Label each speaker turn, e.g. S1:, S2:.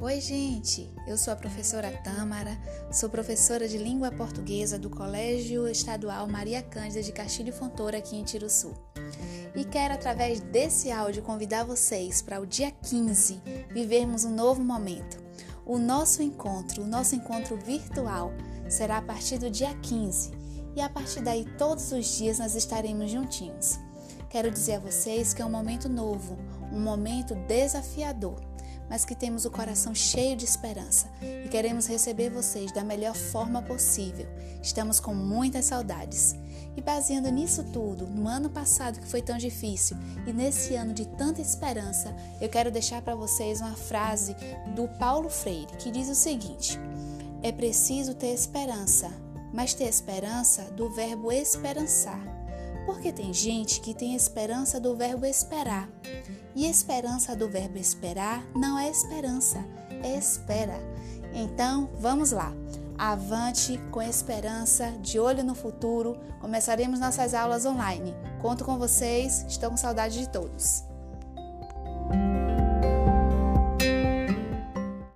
S1: Oi, gente! Eu sou a professora Tâmara, sou professora de língua portuguesa do Colégio Estadual Maria Cândida de Castilho Fontoura, aqui em Tiruçu. E quero, através desse áudio, convidar vocês para o dia 15 vivermos um novo momento. O nosso encontro, o nosso encontro virtual, será a partir do dia 15 e a partir daí, todos os dias, nós estaremos juntinhos. Quero dizer a vocês que é um momento novo, um momento desafiador mas que temos o coração cheio de esperança e queremos receber vocês da melhor forma possível. Estamos com muitas saudades. E baseando nisso tudo, no ano passado que foi tão difícil e nesse ano de tanta esperança, eu quero deixar para vocês uma frase do Paulo Freire que diz o seguinte: É preciso ter esperança, mas ter esperança do verbo esperançar porque tem gente que tem esperança do verbo esperar. E esperança do verbo esperar não é esperança, é espera. Então, vamos lá. Avante com esperança, de olho no futuro. Começaremos nossas aulas online. Conto com vocês, estou com saudade de todos.